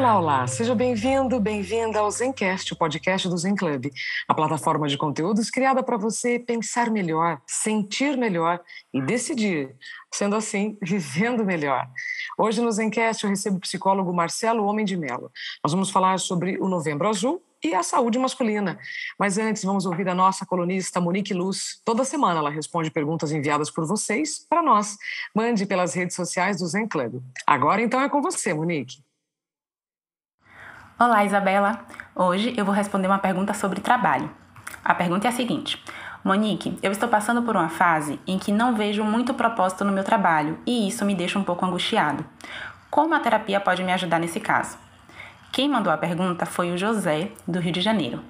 Olá, olá, seja bem-vindo, bem-vinda ao Zencast, o podcast do Zen Club, a plataforma de conteúdos criada para você pensar melhor, sentir melhor e decidir, sendo assim, vivendo melhor. Hoje no Zencast eu recebo o psicólogo Marcelo Homem de Mello. Nós vamos falar sobre o Novembro Azul e a saúde masculina. Mas antes, vamos ouvir a nossa colunista Monique Luz. Toda semana ela responde perguntas enviadas por vocês para nós. Mande pelas redes sociais do Zen Club. Agora então é com você, Monique. Olá, Isabela. Hoje eu vou responder uma pergunta sobre trabalho. A pergunta é a seguinte: Monique, eu estou passando por uma fase em que não vejo muito propósito no meu trabalho e isso me deixa um pouco angustiado. Como a terapia pode me ajudar nesse caso? Quem mandou a pergunta foi o José, do Rio de Janeiro.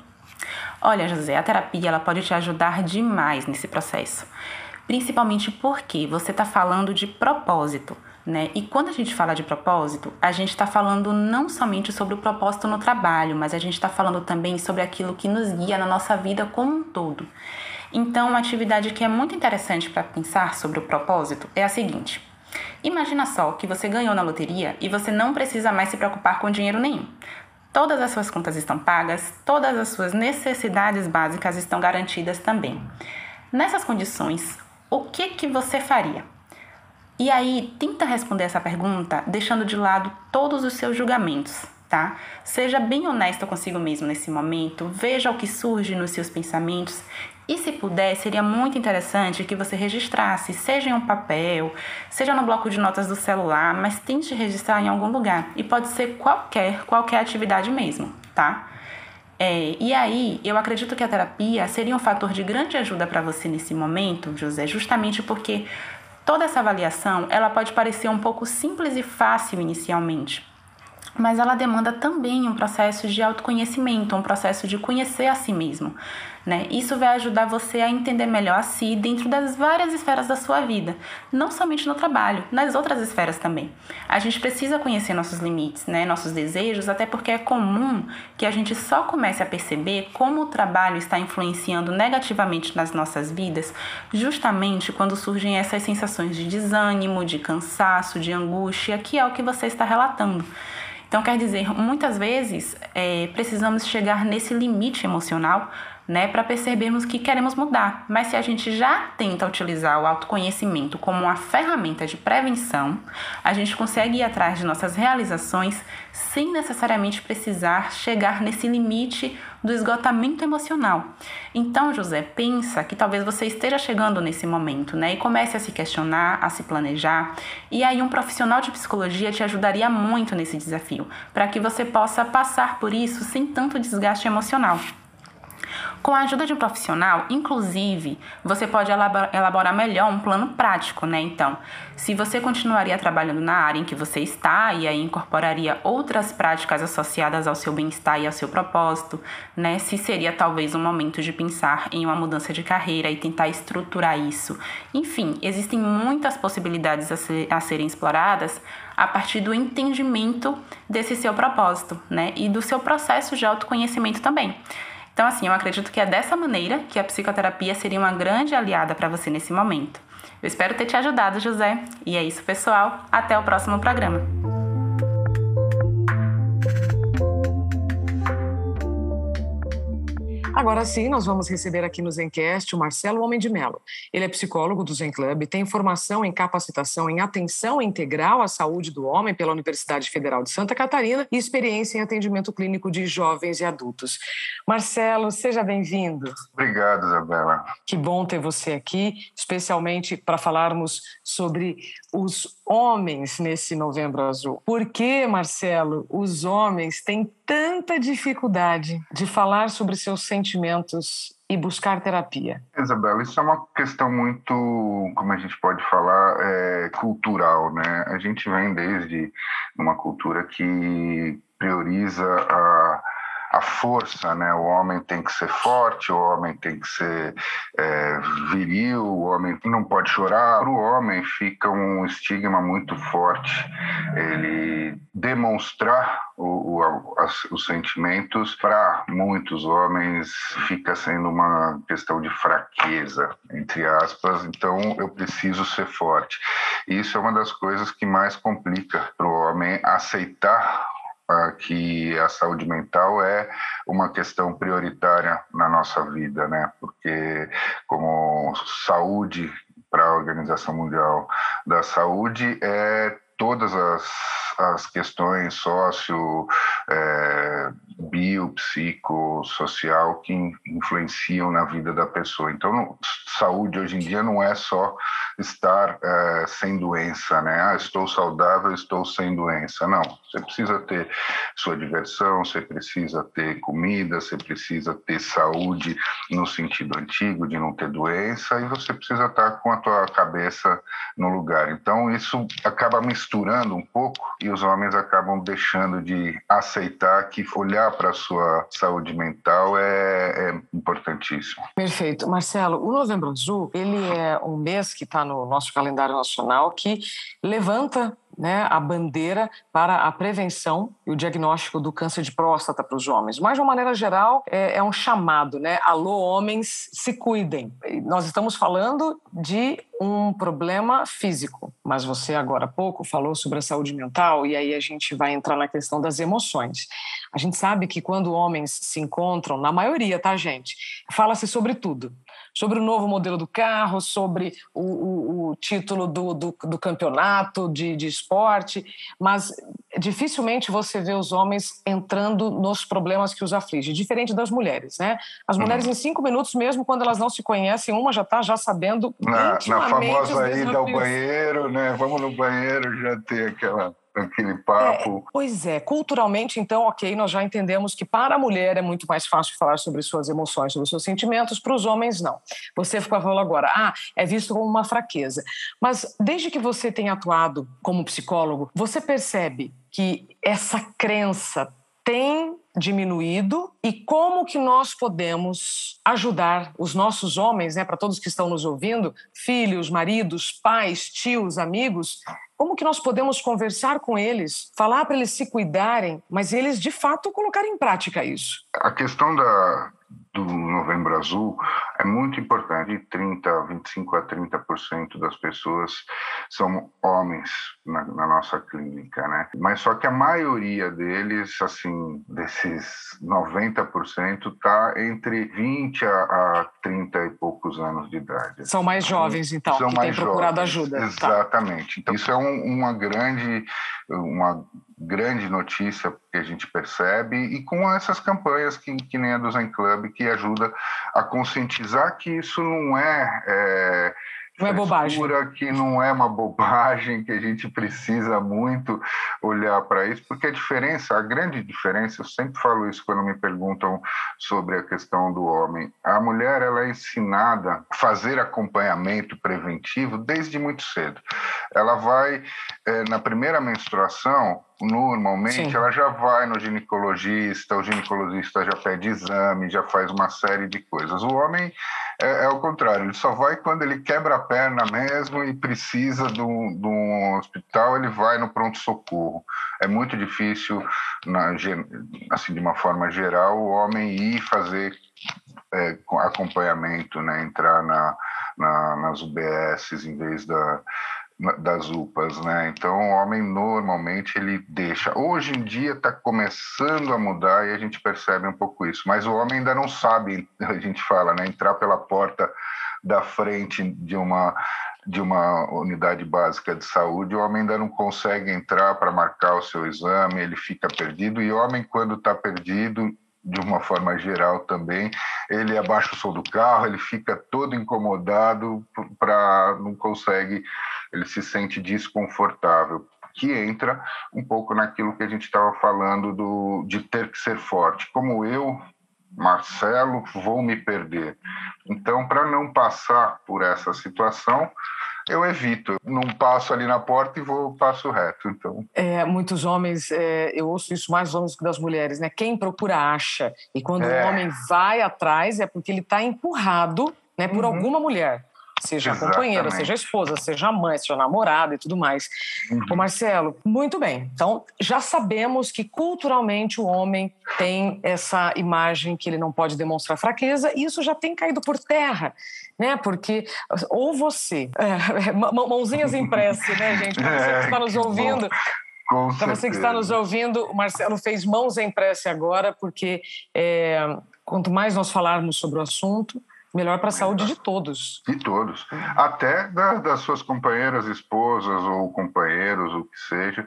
Olha, José, a terapia ela pode te ajudar demais nesse processo, principalmente porque você está falando de propósito. Né? E quando a gente fala de propósito, a gente está falando não somente sobre o propósito no trabalho, mas a gente está falando também sobre aquilo que nos guia na nossa vida como um todo. Então, uma atividade que é muito interessante para pensar sobre o propósito é a seguinte: imagina só que você ganhou na loteria e você não precisa mais se preocupar com dinheiro nenhum. Todas as suas contas estão pagas, todas as suas necessidades básicas estão garantidas também. Nessas condições, o que que você faria? E aí, tenta responder essa pergunta deixando de lado todos os seus julgamentos, tá? Seja bem honesto consigo mesmo nesse momento, veja o que surge nos seus pensamentos e se puder, seria muito interessante que você registrasse, seja em um papel, seja no bloco de notas do celular, mas tente registrar em algum lugar. E pode ser qualquer, qualquer atividade mesmo, tá? É, e aí, eu acredito que a terapia seria um fator de grande ajuda para você nesse momento, José, justamente porque Toda essa avaliação, ela pode parecer um pouco simples e fácil inicialmente, mas ela demanda também um processo de autoconhecimento, um processo de conhecer a si mesmo. Né? Isso vai ajudar você a entender melhor a si dentro das várias esferas da sua vida, não somente no trabalho, nas outras esferas também. A gente precisa conhecer nossos limites, né? nossos desejos, até porque é comum que a gente só comece a perceber como o trabalho está influenciando negativamente nas nossas vidas, justamente quando surgem essas sensações de desânimo, de cansaço, de angústia, que é o que você está relatando. Então, quer dizer, muitas vezes é, precisamos chegar nesse limite emocional né, para percebermos que queremos mudar. Mas se a gente já tenta utilizar o autoconhecimento como uma ferramenta de prevenção, a gente consegue ir atrás de nossas realizações sem necessariamente precisar chegar nesse limite do esgotamento emocional. Então, José, pensa que talvez você esteja chegando nesse momento, né? E comece a se questionar, a se planejar. E aí um profissional de psicologia te ajudaria muito nesse desafio, para que você possa passar por isso sem tanto desgaste emocional. Com a ajuda de um profissional, inclusive, você pode elaborar melhor um plano prático, né? Então, se você continuaria trabalhando na área em que você está e aí incorporaria outras práticas associadas ao seu bem-estar e ao seu propósito, né? Se seria talvez um momento de pensar em uma mudança de carreira e tentar estruturar isso. Enfim, existem muitas possibilidades a, ser, a serem exploradas a partir do entendimento desse seu propósito, né? E do seu processo de autoconhecimento também. Então, assim, eu acredito que é dessa maneira que a psicoterapia seria uma grande aliada para você nesse momento. Eu espero ter te ajudado, José. E é isso, pessoal. Até o próximo programa. Agora sim, nós vamos receber aqui no Zencast o Marcelo Homem de Mello. Ele é psicólogo do Zen Club, tem formação em capacitação em atenção integral à saúde do homem pela Universidade Federal de Santa Catarina e experiência em atendimento clínico de jovens e adultos. Marcelo, seja bem-vindo. Obrigado, Isabela. Que bom ter você aqui, especialmente para falarmos sobre os homens nesse Novembro Azul. Por que, Marcelo, os homens têm tanta dificuldade de falar sobre seus sentimentos e buscar terapia? Isabela, isso é uma questão muito, como a gente pode falar, é, cultural, né? A gente vem desde uma cultura que prioriza a a força, né? O homem tem que ser forte, o homem tem que ser é, viril, o homem não pode chorar. Para o homem fica um estigma muito forte. Ele demonstrar o, o, as, os sentimentos para muitos homens fica sendo uma questão de fraqueza, entre aspas. Então eu preciso ser forte. Isso é uma das coisas que mais complica para o homem aceitar que a saúde mental é uma questão prioritária na nossa vida, né? Porque como saúde para a Organização Mundial da Saúde é todas as, as questões sócio, é, bio, psico, social que influenciam na vida da pessoa. Então, saúde hoje em dia não é só estar é, sem doença, né? Ah, estou saudável, estou sem doença. Não, você precisa ter sua diversão, você precisa ter comida, você precisa ter saúde no sentido antigo de não ter doença e você precisa estar com a tua cabeça no lugar. Então isso acaba misturando um pouco e os homens acabam deixando de aceitar que olhar para a sua saúde mental é, é importantíssimo. Perfeito. Marcelo, o Novembro Azul, ele é um mês que está no nosso calendário nacional que levanta né, a bandeira para a prevenção e o diagnóstico do câncer de próstata para os homens. Mas, de uma maneira geral, é, é um chamado, né? Alô, homens, se cuidem. nós estamos falando de um problema físico, mas você agora há pouco falou sobre a saúde mental e aí a gente vai entrar na questão das emoções. A gente sabe que quando homens se encontram, na maioria, tá, gente? Fala-se sobre tudo sobre o novo modelo do carro, sobre o, o, o título do, do, do campeonato de, de esporte, mas dificilmente você vê os homens entrando nos problemas que os afligem, diferente das mulheres, né? As uhum. mulheres, uhum. em cinco minutos, mesmo quando elas não se conhecem, uma já está já sabendo. Na, na famosa ida ao banheiro, né? Vamos no banheiro já ter aquela aquele papo. É, pois é, culturalmente, então, ok, nós já entendemos que para a mulher é muito mais fácil falar sobre suas emoções, sobre seus sentimentos, para os homens não. Você ficou falando agora, ah, é visto como uma fraqueza. Mas desde que você tem atuado como psicólogo, você percebe que essa crença tem diminuído e como que nós podemos ajudar os nossos homens, né, para todos que estão nos ouvindo, filhos, maridos, pais, tios, amigos, como que nós podemos conversar com eles, falar para eles se cuidarem, mas eles de fato colocarem em prática isso? A questão da, do Novembro Azul é muito importante. 30, 25 a 30% das pessoas são homens na, na, nossa clínica, né? Mas só que a maioria deles, assim, desses 90%, tá entre 20 a, a 30 e poucos anos de idade. São mais jovens, então, são que mais têm procurado jovens, ajuda. Tá. Exatamente. Tá. Então, isso é um, uma grande uma grande notícia que a gente percebe e com essas campanhas que, que nem a do Zen Club que ajuda a conscientizar que isso não é, é não é bobagem. que não é uma bobagem, que a gente precisa muito olhar para isso, porque a diferença, a grande diferença, eu sempre falo isso quando me perguntam sobre a questão do homem. A mulher ela é ensinada a fazer acompanhamento preventivo desde muito cedo. Ela vai, é, na primeira menstruação, normalmente Sim. ela já vai no ginecologista, o ginecologista já pede exame, já faz uma série de coisas. O homem é, é o contrário, ele só vai quando ele quebra a perna mesmo e precisa de um, hospital, ele vai no pronto-socorro. É muito difícil, na, assim, de uma forma geral, o homem ir fazer é, acompanhamento, né, entrar na, na, nas UBSs em vez da das UPAs, né? Então o homem normalmente ele deixa. Hoje em dia está começando a mudar e a gente percebe um pouco isso, mas o homem ainda não sabe, a gente fala, né? Entrar pela porta da frente de uma de uma unidade básica de saúde, o homem ainda não consegue entrar para marcar o seu exame, ele fica perdido e o homem quando está perdido de uma forma geral também, ele abaixa o som do carro, ele fica todo incomodado para não consegue ele se sente desconfortável, que entra um pouco naquilo que a gente estava falando do, de ter que ser forte. Como eu, Marcelo, vou me perder. Então, para não passar por essa situação, eu evito. Não passo ali na porta e vou passo reto. Então. É, muitos homens, é, eu ouço isso mais homens que das mulheres, né? Quem procura acha. E quando é. o homem vai atrás é porque ele está empurrado né, por uhum. alguma mulher seja Exatamente. companheira, seja esposa, seja mãe, seja namorada e tudo mais. Uhum. Ô Marcelo, muito bem. Então, já sabemos que culturalmente o homem tem essa imagem que ele não pode demonstrar fraqueza, e isso já tem caído por terra, né? Porque ou você, é, mãozinhas em prece, né, gente? Para você que está nos ouvindo. Para você que está nos ouvindo, o Marcelo fez mãos em prece agora, porque é, quanto mais nós falarmos sobre o assunto, Melhor para a saúde de todos. De todos. Até da, das suas companheiras, esposas ou companheiros, o que seja,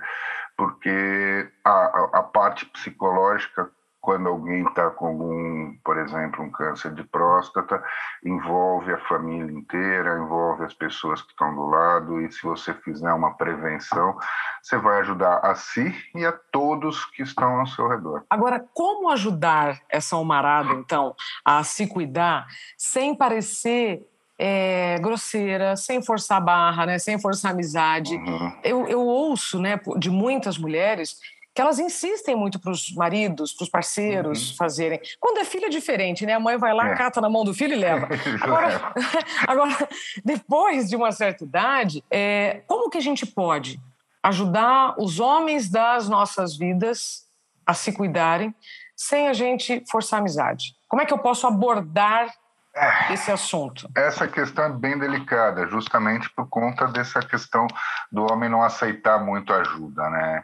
porque a, a parte psicológica quando alguém está com algum, por exemplo, um câncer de próstata, envolve a família inteira, envolve as pessoas que estão do lado, e se você fizer uma prevenção, você vai ajudar a si e a todos que estão ao seu redor. Agora, como ajudar essa almarada, então, a se cuidar sem parecer é, grosseira, sem forçar barra, né, sem forçar amizade. Uhum. Eu, eu ouço né, de muitas mulheres que elas insistem muito para os maridos, para os parceiros uhum. fazerem. Quando é filho é diferente, né? A mãe vai lá, é. cata na mão do filho e leva. Agora, agora depois de uma certa idade, é, como que a gente pode ajudar os homens das nossas vidas a se cuidarem sem a gente forçar a amizade? Como é que eu posso abordar. Esse assunto? Essa questão é bem delicada, justamente por conta dessa questão do homem não aceitar muito ajuda, né,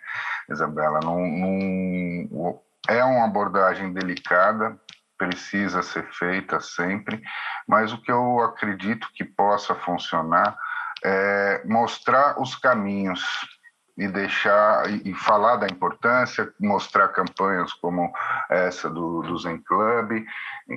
Isabela? Não, não, é uma abordagem delicada, precisa ser feita sempre, mas o que eu acredito que possa funcionar é mostrar os caminhos e deixar e, falar da importância, mostrar campanhas como essa do, do Zen Club,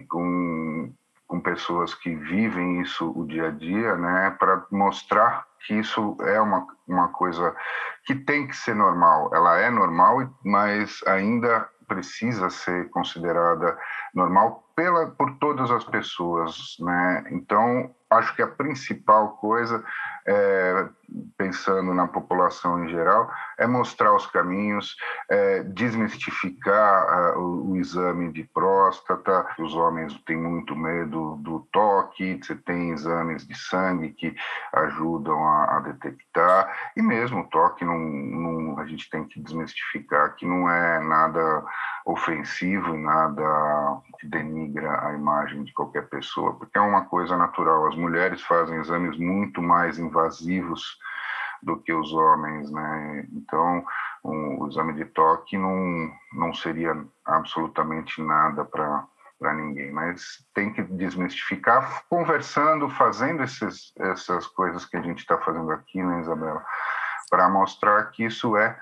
com com pessoas que vivem isso o dia a dia, né, para mostrar que isso é uma, uma coisa que tem que ser normal. Ela é normal, mas ainda precisa ser considerada normal pela por todas as pessoas, né? Então acho que a principal coisa, é, pensando na população em geral, é mostrar os caminhos, é, desmistificar uh, o, o, exame de próstata. Os homens têm muito medo do toque, você tem exames de sangue que ajudam a, a detectar, e mesmo o toque, não, não, a gente tem que desmistificar que não é nada ofensivo, nada que denigra a imagem de qualquer pessoa, porque é uma coisa natural. As mulheres fazem exames muito mais invasivos do que os homens, né? Então, um, o exame de toque não, não seria absolutamente nada para para ninguém, mas tem que desmistificar conversando, fazendo esses, essas coisas que a gente está fazendo aqui, né, Isabela, para mostrar que isso é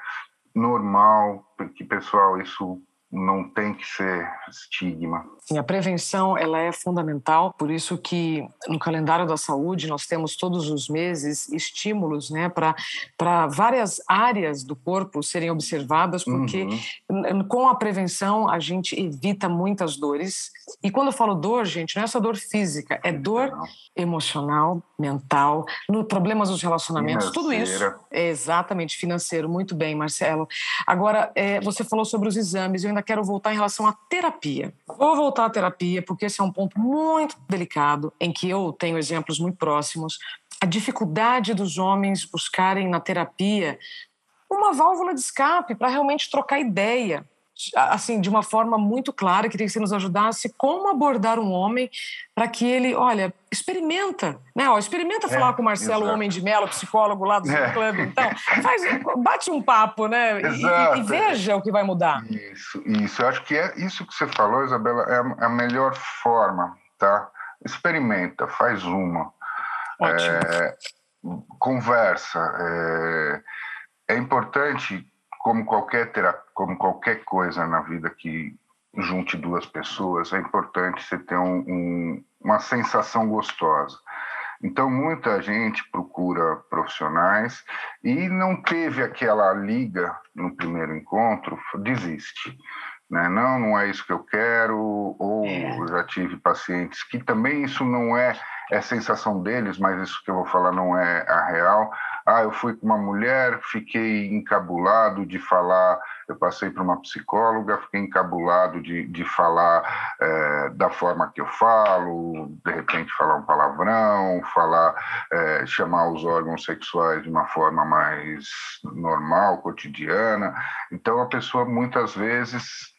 normal, que pessoal, isso não tem que ser estigma. Sim, a prevenção ela é fundamental, por isso que no calendário da saúde nós temos todos os meses estímulos né, para várias áreas do corpo serem observadas, porque uhum. com a prevenção a gente evita muitas dores. E quando eu falo dor, gente, não é só dor física, é dor não. emocional, mental, no problemas dos relacionamentos, Financeira. tudo isso. É exatamente, financeiro, muito bem, Marcelo. Agora, é, você falou sobre os exames, eu ainda quero voltar em relação à terapia. Vou voltar à terapia, porque esse é um ponto muito delicado, em que eu tenho exemplos muito próximos. A dificuldade dos homens buscarem na terapia uma válvula de escape para realmente trocar ideia, assim, de uma forma muito clara, queria que você nos ajudasse como abordar um homem para que ele, olha, experimenta, né? Ó, experimenta é, falar com o Marcelo exato. Homem de Melo, psicólogo lá do é. clube, então, faz, bate um papo, né? E, e, veja o que vai mudar. Isso, isso. Eu acho que é isso que você falou, Isabela, é a, é a melhor forma, tá? Experimenta, faz uma. Ótimo. É, conversa. É, é importante como qualquer terapia, como qualquer coisa na vida que junte duas pessoas, é importante você ter um, um, uma sensação gostosa. Então, muita gente procura profissionais e não teve aquela liga no primeiro encontro, desiste. Né? Não, não é isso que eu quero, ou é. já tive pacientes que também isso não é é sensação deles, mas isso que eu vou falar não é a real. Ah, eu fui com uma mulher, fiquei encabulado de falar. Eu passei para uma psicóloga, fiquei encabulado de, de falar é, da forma que eu falo, de repente falar um palavrão, falar, é, chamar os órgãos sexuais de uma forma mais normal, cotidiana. Então a pessoa muitas vezes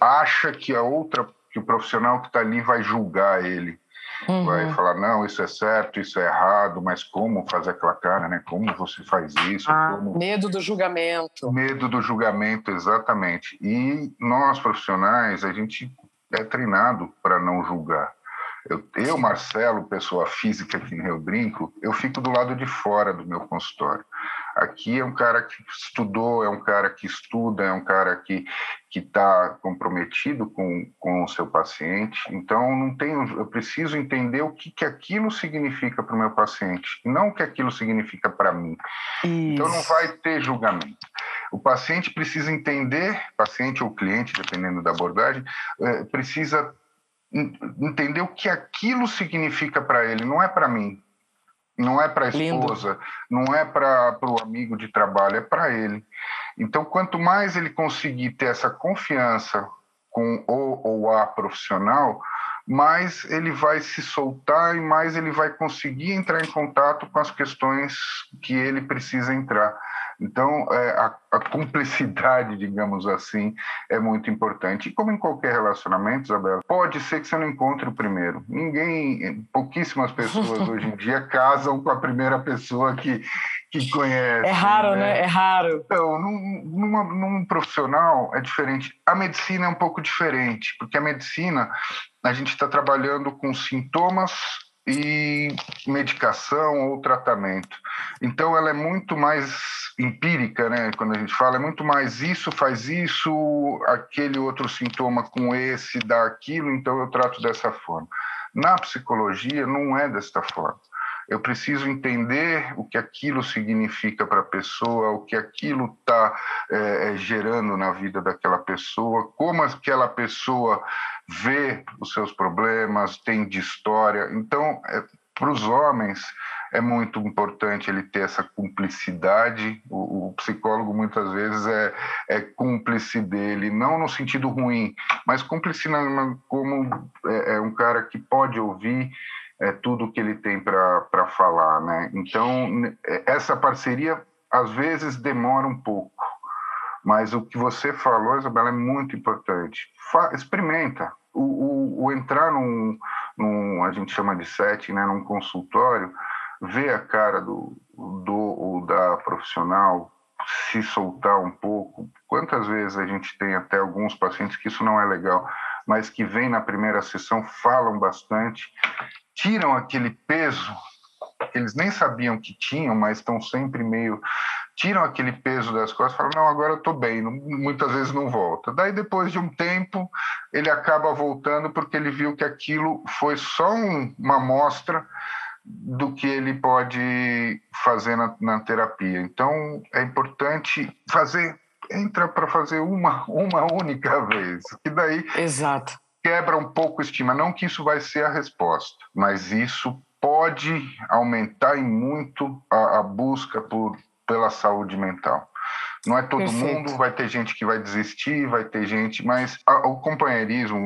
acha que a outra, que o profissional que está ali vai julgar ele Uhum. Vai falar, não, isso é certo, isso é errado, mas como fazer aquela cara, né? Como você faz isso? Ah, como... Medo do julgamento. Medo do julgamento, exatamente. E nós, profissionais, a gente é treinado para não julgar. Eu, eu, Marcelo, pessoa física aqui no Rio Brinco, eu fico do lado de fora do meu consultório. Aqui é um cara que estudou, é um cara que estuda, é um cara que que está comprometido com, com o seu paciente. Então, não tenho, eu preciso entender o que, que aquilo significa para o meu paciente, não o que aquilo significa para mim. Isso. Então, não vai ter julgamento. O paciente precisa entender, paciente ou cliente, dependendo da abordagem, é, precisa entender o que aquilo significa para ele, não é para mim, não é para a esposa, não é para o amigo de trabalho, é para ele. Então, quanto mais ele conseguir ter essa confiança com o ou a profissional, mais ele vai se soltar e mais ele vai conseguir entrar em contato com as questões que ele precisa entrar. Então, é, a, a, cumplicidade, digamos assim, é muito importante. E como em qualquer relacionamento, Isabela, pode ser que você não encontre o primeiro. Ninguém, pouquíssimas pessoas hoje em dia casam com a primeira pessoa que, que conhece. É raro, né? né? É raro. Então, num, numa, num profissional é diferente. A medicina é um pouco diferente, porque a medicina, a gente está trabalhando com sintomas e medicação ou tratamento. Então ela é muito mais empírica, né? Quando a gente fala, é muito mais isso faz isso, aquele outro sintoma com esse dá aquilo, então eu trato dessa forma. Na psicologia não é desta forma. Eu preciso entender o que aquilo significa para a pessoa, o que aquilo está é, é, gerando na vida daquela pessoa, como aquela pessoa vê os seus problemas, tem de história. Então, é, para os homens, é muito importante ele ter essa cumplicidade. O, o, psicólogo muitas vezes é, é cúmplice dele, não no sentido ruim, mas cúmplice na, como é, é, um cara que pode ouvir é, tudo que ele tem para falar, né? Então essa parceria às vezes demora um pouco, mas o que você falou, Isabela, é muito importante. Fa experimenta. O, o, o entrar num, num, a gente chama de set, né, num consultório, ver a cara do, do ou da profissional, se soltar um pouco. Quantas vezes a gente tem até alguns pacientes que isso não é legal, mas que vêm na primeira sessão, falam bastante, tiram aquele peso que eles nem sabiam que tinham, mas estão sempre meio tiram aquele peso das costas e falam, não, agora eu estou bem, muitas vezes não volta. Daí, depois de um tempo, ele acaba voltando porque ele viu que aquilo foi só um, uma amostra do que ele pode fazer na, na terapia. Então, é importante fazer, entra para fazer uma, uma única vez, que daí Exato. quebra um pouco a estima. Não que isso vai ser a resposta, mas isso pode aumentar em muito a, a busca por, pela saúde mental. Não é todo Perfeito. mundo, vai ter gente que vai desistir, vai ter gente, mas a, o companheirismo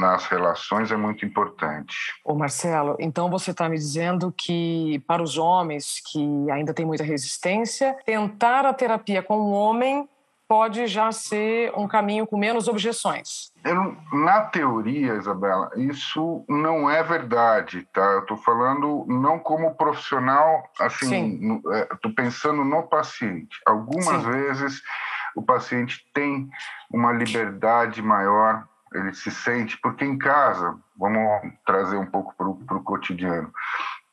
nas relações é muito importante. Ô Marcelo, então você está me dizendo que para os homens que ainda têm muita resistência, tentar a terapia com um homem pode já ser um caminho com menos objeções. Eu, na teoria, Isabela, isso não é verdade, tá? Eu estou falando não como profissional, assim, estou é, pensando no paciente. Algumas Sim. vezes o paciente tem uma liberdade maior, ele se sente, porque em casa, vamos trazer um pouco para o cotidiano,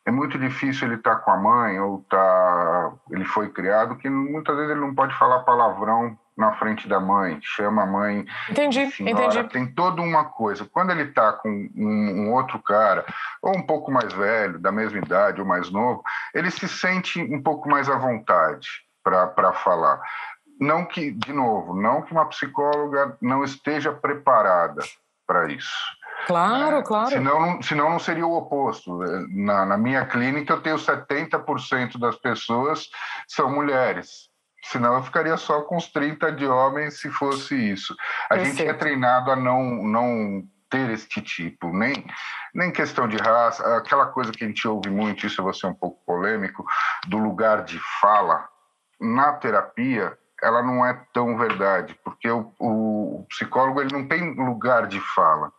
é muito difícil ele estar tá com a mãe ou tá, ele foi criado que muitas vezes ele não pode falar palavrão na frente da mãe, chama a mãe. Entendi, senhora, entendi. Tem toda uma coisa. Quando ele está com um, um, outro cara, ou um pouco mais velho, da mesma idade, ou mais novo, ele se sente um pouco mais à vontade para falar. Não que, de novo, não que uma psicóloga não esteja preparada para isso. Claro, é, claro. Senão, senão não seria o oposto. Na, na minha clínica, eu tenho 70% das pessoas são mulheres. Senão eu ficaria só com os 30 de homens se fosse isso. A gente é treinado a não, não ter este tipo, nem, nem questão de raça, aquela coisa que a gente ouve muito, isso eu vou ser um pouco polêmico, do lugar de fala. Na terapia, ela não é tão verdade, porque o, o psicólogo ele não tem lugar de fala.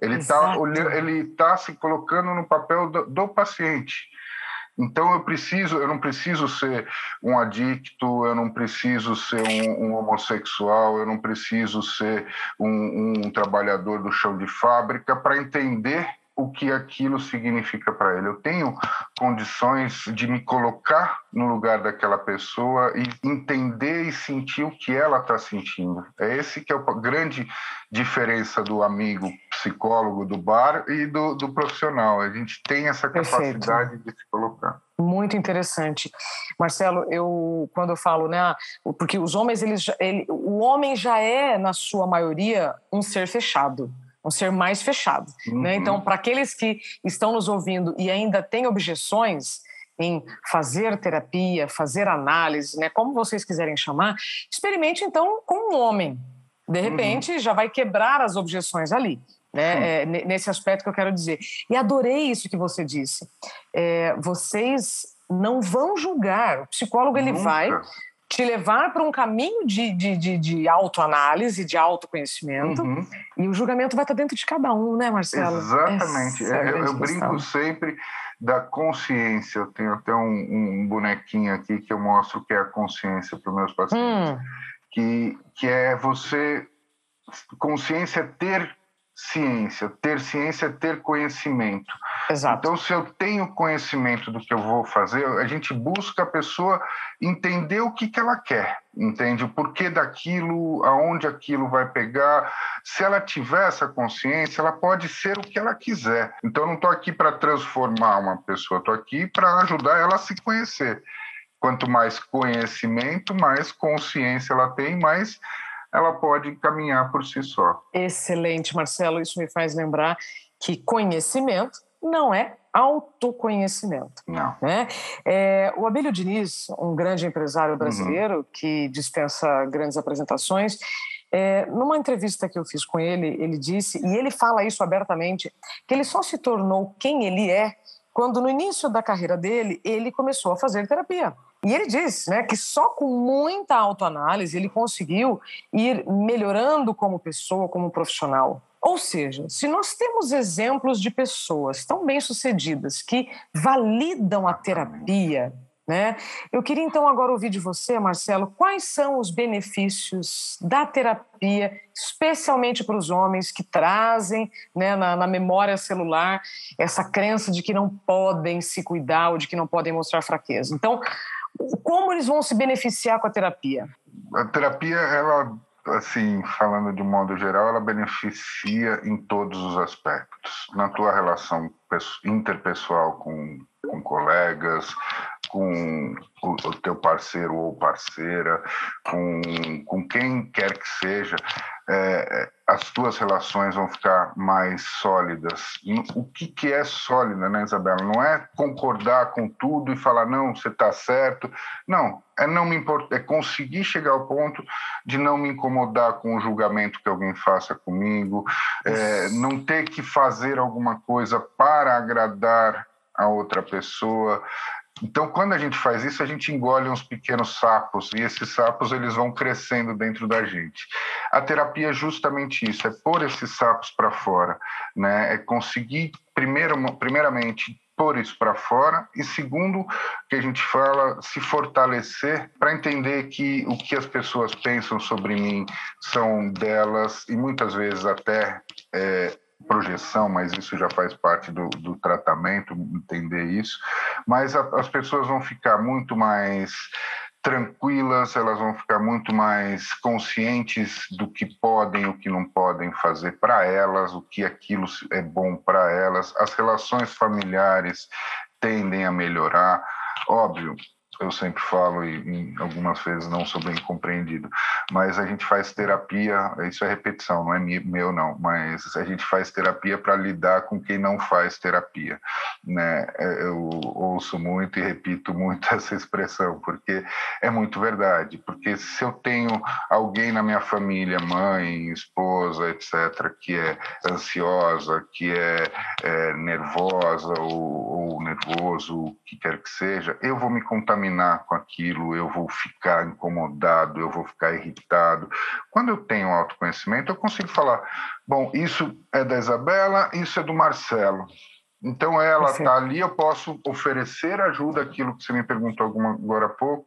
Ele está ele tá se colocando no papel do, do paciente. Então eu preciso, eu não preciso ser um adicto, eu não preciso ser um, um homossexual, eu não preciso ser um, um trabalhador do chão de fábrica para entender o que aquilo significa para ele. Eu tenho condições de me colocar no lugar daquela pessoa e entender e sentir o que ela está sentindo. É esse que é a grande diferença do amigo psicólogo do bar e do, do profissional. A gente tem essa capacidade Perfeito. de se colocar. Muito interessante, Marcelo. Eu quando eu falo, né, porque os homens eles, ele, o homem já é na sua maioria um ser fechado um ser mais fechado. Né? Uhum. Né? Então, para aqueles que estão nos ouvindo e ainda têm objeções em fazer terapia, fazer análise, né? como vocês quiserem chamar, experimente então com um homem. De repente, uhum. já vai quebrar as objeções ali. Né? É, nesse aspecto que eu quero dizer. E adorei isso que você disse. É, vocês não vão julgar. O psicólogo ele Nunca. vai te levar para um caminho de, de, de, de autoanálise, de autoconhecimento, uhum. e o julgamento vai estar dentro de cada um, né, Marcelo? Exatamente. É eu, eu brinco sempre da consciência. Eu tenho até um, um, bonequinho aqui que eu mostro que é a consciência para os meus pacientes, hum. que, que é você. Consciência é ter ciência. Ter ciência é ter conhecimento. Exato. Então, se eu tenho conhecimento do que eu vou fazer, a gente busca a pessoa entender o que, que ela quer, entende? O porquê daquilo, aonde aquilo vai pegar. Se ela tiver essa consciência, ela pode ser o que ela quiser. Então, eu não estou aqui para transformar uma pessoa, estou aqui para ajudar ela a se conhecer. Quanto mais conhecimento, mais consciência ela tem, mais ela pode caminhar por si só. Excelente, Marcelo. Isso me faz lembrar que conhecimento não é autoconhecimento. Não. Né? É, o Abílio Diniz, um grande empresário uhum. brasileiro uhum. que dispensa grandes apresentações, é, numa entrevista que eu fiz com ele, ele disse, e ele fala isso abertamente, que ele só se tornou quem ele é quando no início da carreira dele ele começou a fazer terapia. E ele diz né, que só com muita autoanálise ele conseguiu ir melhorando como pessoa, como profissional. Ou seja, se nós temos exemplos de pessoas tão bem-sucedidas que validam a terapia, né? Eu queria então agora ouvir de você, Marcelo, quais são os benefícios da terapia, especialmente para os homens que trazem né, na, na, memória celular essa crença de que não podem se cuidar ou de que não podem mostrar fraqueza. Então, como eles vão se beneficiar com a terapia? A terapia, ela, assim, falando de modo geral, ela beneficia em todos os aspectos. Na tua relação interpessoal com, com colegas, com o, teu parceiro ou parceira, com, com quem quer que seja, é, as tuas relações vão ficar mais sólidas. O que, que é sólida, né, Isabela? Não é concordar com tudo e falar, não, você está certo. Não, é não me importar, é conseguir chegar ao ponto de não me incomodar com o julgamento que alguém faça comigo, é, não ter que fazer alguma coisa para agradar a outra pessoa. Então, quando a gente faz isso, a gente engole uns pequenos sapos e esses sapos eles vão crescendo dentro da gente. A terapia é justamente isso, é pôr esses sapos para fora, né? É conseguir primeiro, primeiramente pôr isso para fora e segundo que a gente fala se fortalecer para entender que o que as pessoas pensam sobre mim são delas e muitas vezes até é, projeção, mas isso já faz parte do, do tratamento, entender isso. Mas a, as pessoas vão ficar muito mais tranquilas, elas vão ficar muito mais conscientes do que podem, o que não podem fazer para elas, o que aquilo é bom para elas. As relações familiares tendem a melhorar. Óbvio, eu sempre falo e, algumas vezes não sou bem compreendido, mas a gente faz terapia, isso é repetição, não é meu não, mas a gente faz terapia para lidar com quem não faz terapia, né? É, eu ouço muito e repito muito essa expressão, porque é muito verdade, porque se eu tenho alguém na minha família, mãe, esposa, etc., que é ansiosa, que é, é nervosa ou, ou nervoso, o que quer que seja, eu vou me contaminar contaminar com aquilo, eu vou ficar incomodado, eu vou ficar irritado. Quando eu tenho autoconhecimento, eu consigo falar: bom, isso é da Isabela, isso é do Marcelo. Então ela está ali, eu posso oferecer ajuda, aquilo que você me perguntou alguma, agora há pouco.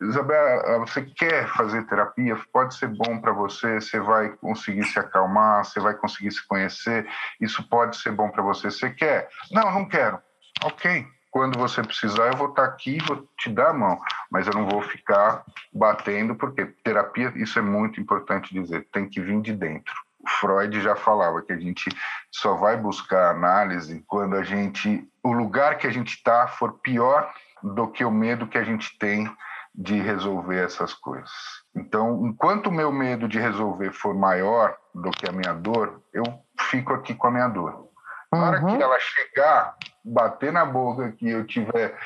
Isabela, você quer fazer terapia? Pode ser bom para você, você vai conseguir se acalmar, você vai conseguir se conhecer, isso pode ser bom para você. Você quer? Não, não quero. Ok, quando você precisar, eu vou estar aqui, vou te dar a mão, mas eu não vou ficar batendo, porque terapia, isso é muito importante dizer, tem que vir de dentro. O Freud já falava que a gente só vai buscar análise quando a gente, o lugar que a gente está for pior do que o medo que a gente tem de resolver essas coisas. Então, enquanto o meu medo de resolver for maior do que a minha dor, eu fico aqui com a minha dor. Na hora uhum. que ela chegar, bater na boca, que eu tiver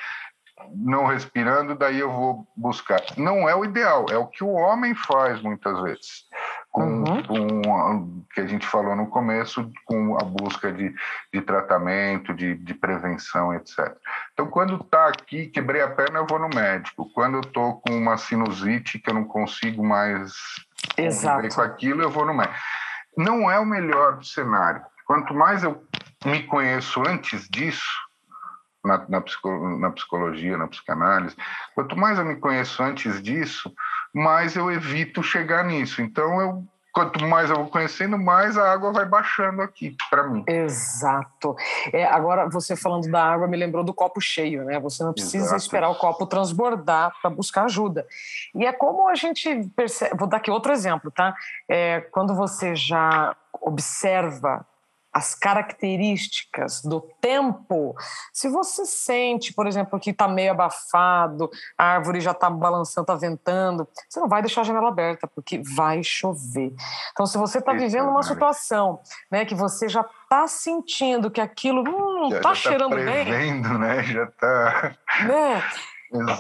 não respirando, daí eu vou buscar. Não é o ideal, é o que o homem faz muitas vezes. Com, uhum. com que a gente falou no começo, com a busca de, de tratamento, de, de prevenção, etc. Então, quando está aqui, quebrei a perna, eu vou no médico. Quando eu estou com uma sinusite que eu não consigo mais Exato. com aquilo, eu vou no médico. Não é o melhor cenário. Quanto mais eu me conheço antes disso, na, na, na, psicologia, na psicanálise, quanto mais eu me conheço antes disso, mais eu evito chegar nisso. Então, eu, quanto mais eu vou conhecendo, mais a água vai baixando aqui para mim. Exato. É, agora, você falando da água me lembrou do copo cheio, né? Você não precisa Exato. esperar o copo transbordar para buscar ajuda. E é como a gente percebe. Vou dar aqui outro exemplo, tá? É, quando você já observa as características do tempo, se você sente, por exemplo, que está meio abafado, a árvore já está balançando, está ventando, você não vai deixar a janela aberta, porque vai chover. Então, se você está vivendo uma situação né, que você já está sentindo que aquilo não está tá cheirando tá prevendo, bem. né? Já está. Né?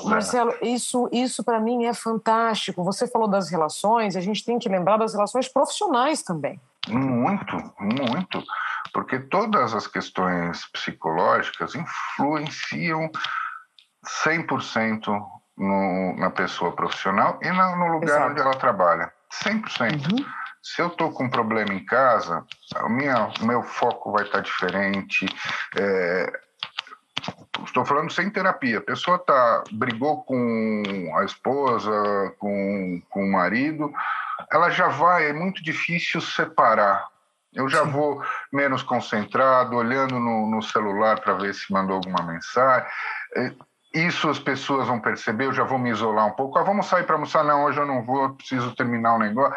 Marcelo, isso, isso para mim é fantástico. Você falou das relações, a gente tem que lembrar das relações profissionais também. Muito, muito, porque todas as questões psicológicas influenciam 100% no, na pessoa profissional e no, no lugar Exato. onde ela trabalha. 100%. Uhum. Se eu estou com um problema em casa, o minha, meu foco vai estar tá diferente. É, estou falando sem terapia. A pessoa tá, brigou com a esposa, com, com o marido, ela já vai, é muito difícil separar. Eu já Sim. vou menos concentrado, olhando no, no celular para ver se mandou alguma mensagem. É, isso as pessoas vão perceber, eu já vou me isolar um pouco. Ah, vamos sair para almoçar? Não, hoje eu não vou, preciso terminar o um negócio.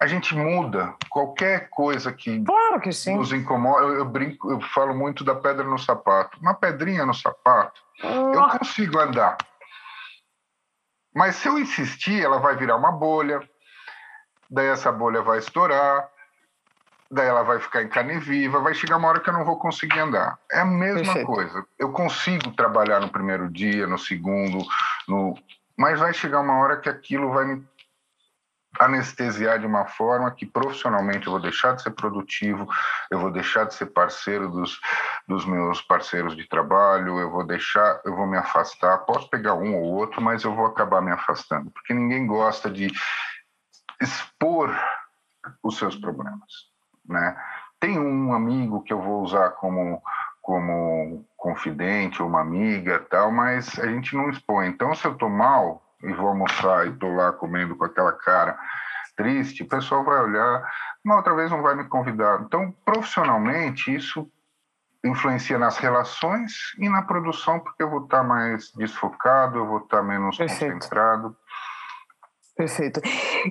A gente muda qualquer coisa que, claro que nos incomoda. Eu, eu, brinco, eu falo muito da pedra no sapato. Uma pedrinha no sapato, eu consigo andar. Mas se eu insistir, ela vai virar uma bolha, daí essa bolha vai estourar, daí ela vai ficar em carne viva, vai chegar uma hora que eu não vou conseguir andar. É a mesma Perfeito. coisa. Eu consigo trabalhar no primeiro dia, no segundo, no... mas vai chegar uma hora que aquilo vai me anestesiar de uma forma que profissionalmente eu vou deixar de ser produtivo, eu vou deixar de ser parceiro dos, dos meus parceiros de trabalho, eu vou deixar, eu vou me afastar. Posso pegar um ou outro, mas eu vou acabar me afastando, porque ninguém gosta de expor os seus problemas, né? Tem um amigo que eu vou usar como como confidente uma amiga tal, mas a gente não expõe. Então, se eu tô mal e vou almoçar e tô lá comendo com aquela cara triste, o pessoal vai olhar, uma outra vez não vai me convidar. Então, profissionalmente, isso influencia nas relações e na produção, porque eu vou estar mais desfocado, eu vou estar menos Perfeito. concentrado. Perfeito.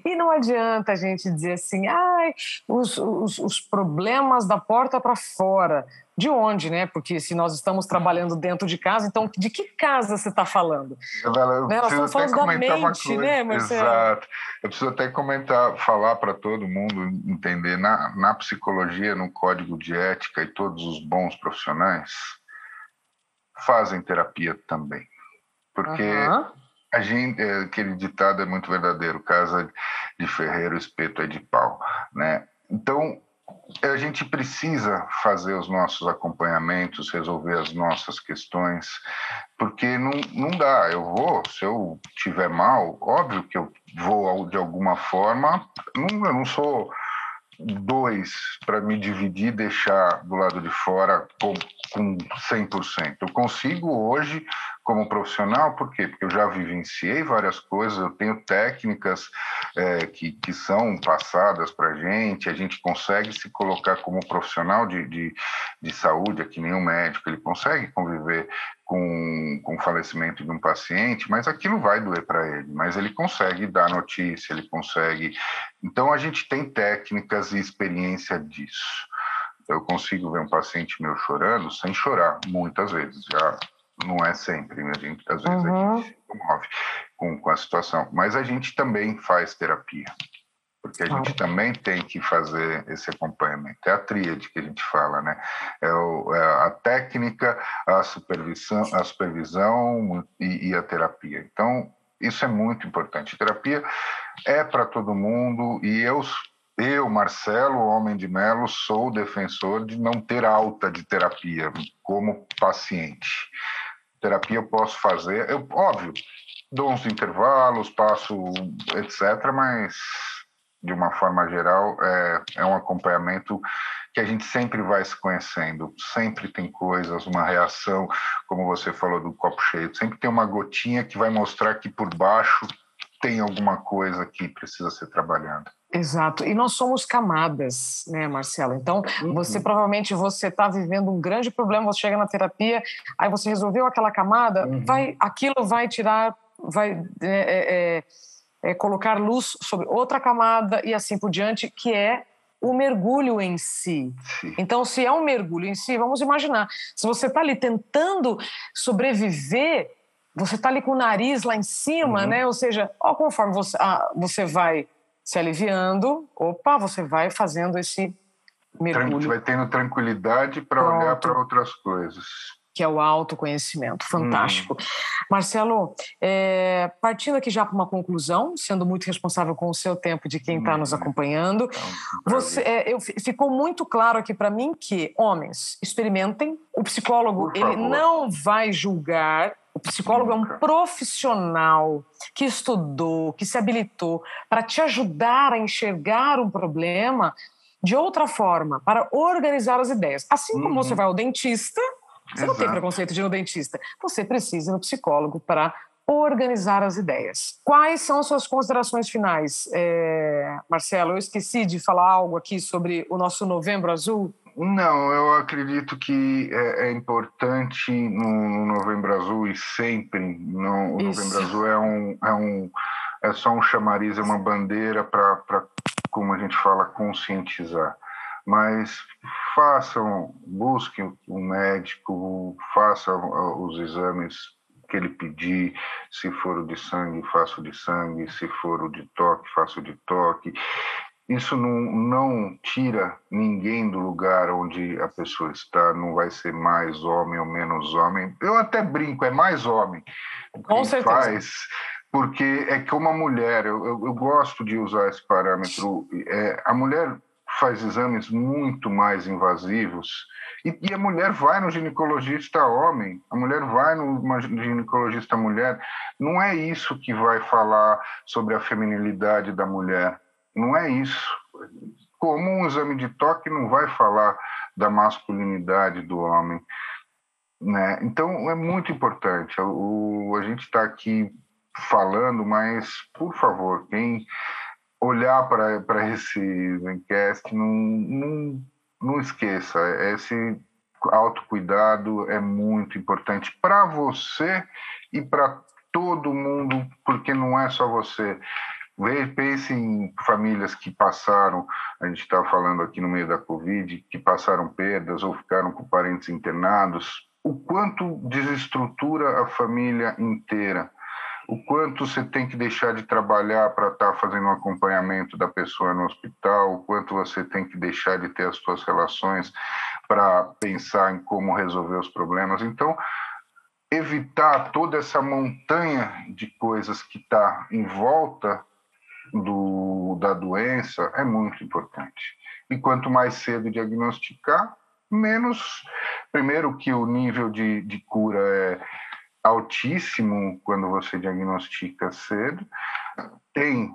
E não adianta a gente dizer assim, ai, os, os, os problemas da porta para fora. De onde, né? Porque se nós estamos trabalhando dentro de casa, então de que casa você está falando? Isabela, eu né? preciso até comentar uma coisa. Né, Exato. Eu preciso até comentar, falar para todo mundo entender. Na, na psicologia, no código de ética e todos os bons profissionais fazem terapia também. Porque uhum. A gente, é, aquele ditado é muito verdadeiro, casa de ferreiro, espeto é de pau, né? Então, a gente precisa fazer os nossos acompanhamentos, resolver as nossas questões, porque não, não dá. Eu vou, se eu tiver mal, óbvio que eu vou de alguma forma, não, eu não sou dois para me dividir deixar do lado de fora com, com 100%. Eu consigo hoje, como profissional, por quê? Porque eu já vivenciei várias coisas, eu tenho técnicas é, que, que são passadas para a gente, a gente consegue se colocar como profissional de, de, de saúde, aqui nenhum médico, ele consegue conviver com, com o falecimento de um paciente, mas aquilo vai doer para ele, mas ele consegue dar notícia, ele consegue. Então a gente tem técnicas e experiência disso. Eu consigo ver um paciente meu chorando sem chorar, muitas vezes. Já não é sempre, né? a gente, às vezes uhum. a gente se comove com, com a situação, mas a gente também faz terapia porque a gente também tem que fazer esse acompanhamento. É a tríade que a gente fala, né? É, o, é a técnica, a supervisão, a supervisão e, e, a terapia. Então, isso é muito importante. Terapia é para todo mundo e eu, eu, Marcelo, homem de Melo, sou defensor de não ter alta de terapia como paciente. Terapia eu posso fazer, eu, óbvio, dou uns intervalos, passo, etc., mas de uma forma geral, é, é um acompanhamento que a gente sempre vai se conhecendo, sempre tem coisas, uma reação, como você falou do copo cheio, sempre tem uma gotinha que vai mostrar que por baixo tem alguma coisa que precisa ser trabalhada. Exato. E nós somos camadas, né, Marcela? Então, uhum. você provavelmente você está vivendo um grande problema, você chega na terapia, aí você resolveu aquela camada, uhum. vai, aquilo vai tirar, vai é, é, é colocar luz sobre outra camada e assim por diante, que é o mergulho em si. Sim. Então, se é um mergulho em si, vamos imaginar, se você está ali tentando sobreviver, você está ali com o nariz lá em cima, uhum. né? Ou seja, ó, conforme você, ah, você vai se aliviando, opa, você vai fazendo esse mergulho. Vai tendo tranquilidade para olhar para outras coisas que é o autoconhecimento. Fantástico. Hum. Marcelo, é, partindo aqui já para uma conclusão, sendo muito responsável com o seu tempo de quem está hum. nos acompanhando, então, você, é, eu, ficou muito claro aqui para mim que, homens, experimentem. O psicólogo ele não vai julgar. O psicólogo é um profissional que estudou, que se habilitou para te ajudar a enxergar um problema de outra forma, para organizar as ideias. Assim como uhum. você vai ao dentista, você Exato. não tem preconceito de ir no dentista. Você precisa ir no psicólogo para organizar as ideias. Quais são suas considerações finais, é, Marcelo? Eu esqueci de falar algo aqui sobre o nosso Novembro Azul. Não, eu acredito que é, é importante no, Novembro Azul e sempre no, o Novembro Azul é um, é um é só um chamariz, é uma bandeira para, como a gente fala, conscientizar mas façam, busquem um médico, façam uh, os exames que ele pedir, se for o de sangue, faça o de sangue, se for o de toque, faça o de toque. Isso não, não tira ninguém do lugar onde a pessoa está, não vai ser mais homem ou menos homem. Eu até brinco, é mais homem. Com certeza. Faz, porque é que uma mulher, eu, eu, eu gosto de usar esse parâmetro, é, a mulher faz exames muito mais invasivos. E, e, a mulher vai no ginecologista homem, a mulher vai no ginecologista mulher. Não é isso que vai falar sobre a feminilidade da mulher. Não é isso. Como um exame de toque não vai falar da masculinidade do homem. Né? Então, é muito importante. O, a gente está aqui falando, mas, por favor, quem olhar para esse Zencast, não, não, não esqueça, esse autocuidado é muito importante para você e para todo mundo, porque não é só você. Pense em famílias que passaram, a gente estava falando aqui no meio da Covid, que passaram perdas ou ficaram com parentes internados. O quanto desestrutura a família inteira o quanto você tem que deixar de trabalhar para estar tá fazendo um acompanhamento da pessoa no hospital, o quanto você tem que deixar de ter as suas relações para pensar em como resolver os problemas. Então, evitar toda essa montanha de coisas que está em volta do, da doença é muito importante. E quanto mais cedo diagnosticar, menos. Primeiro, que o nível de, de cura é altíssimo quando você diagnostica cedo. Tem,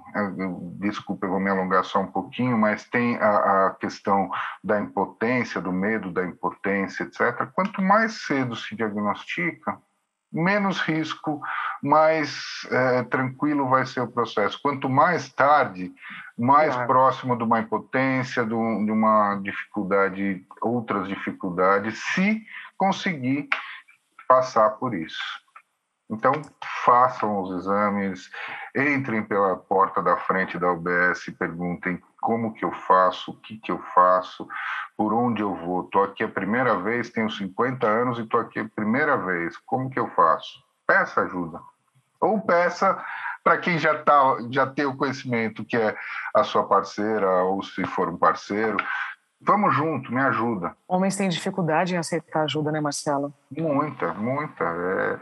desculpa, eu vou me alongar só um pouquinho, mas tem a, a questão da impotência, do medo da impotência, etc. Quanto mais cedo se diagnostica, menos risco, mais é, tranquilo vai ser o processo. Quanto mais tarde, mais claro. próximo de uma impotência, de, de uma dificuldade, outras dificuldades, se conseguir passar por isso. Então, façam os exames, entrem pela porta da frente da UBS perguntem como que eu faço, o que que eu faço, por onde eu vou. Estou aqui a primeira vez, tenho 50 anos e estou aqui a primeira vez. Como que eu faço? Peça ajuda. Ou peça para quem já, tá, já tem o conhecimento, que é a sua parceira, ou se for um parceiro, Vamos junto, me ajuda. Homens têm dificuldade em aceitar ajuda, né, Marcelo? Muita, muita. É,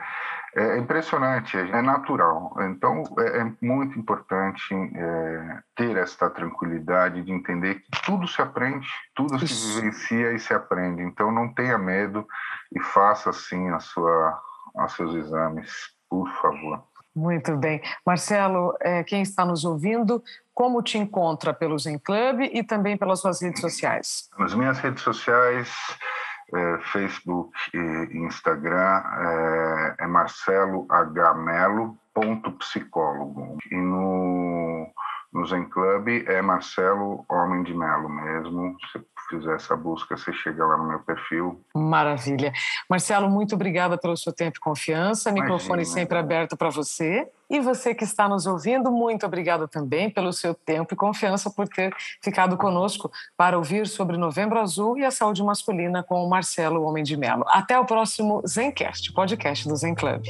é impressionante, é natural. Então, é, é muito importante é, ter esta tranquilidade de entender que tudo se aprende, tudo Isso. se vivencia e se aprende. Então, não tenha medo e faça, sim, a sua, os seus exames, por favor. Muito bem. Marcelo, é, quem está nos ouvindo, como te encontra pelo Zen Club e também pelas suas redes sociais? Nas minhas redes sociais, é, Facebook e Instagram, é, é Marcelo H. Melo, ponto psicólogo. E no, no Zen Club é Marcelo Homem de Melo mesmo. Você fizer essa busca, você chega lá no meu perfil. Maravilha. Marcelo, muito obrigada pelo seu tempo e confiança. Imagina. Microfone sempre aberto para você. E você que está nos ouvindo, muito obrigada também pelo seu tempo e confiança por ter ficado conosco para ouvir sobre Novembro Azul e a saúde masculina com o Marcelo Homem de Melo. Até o próximo Zencast, podcast do Zen Club.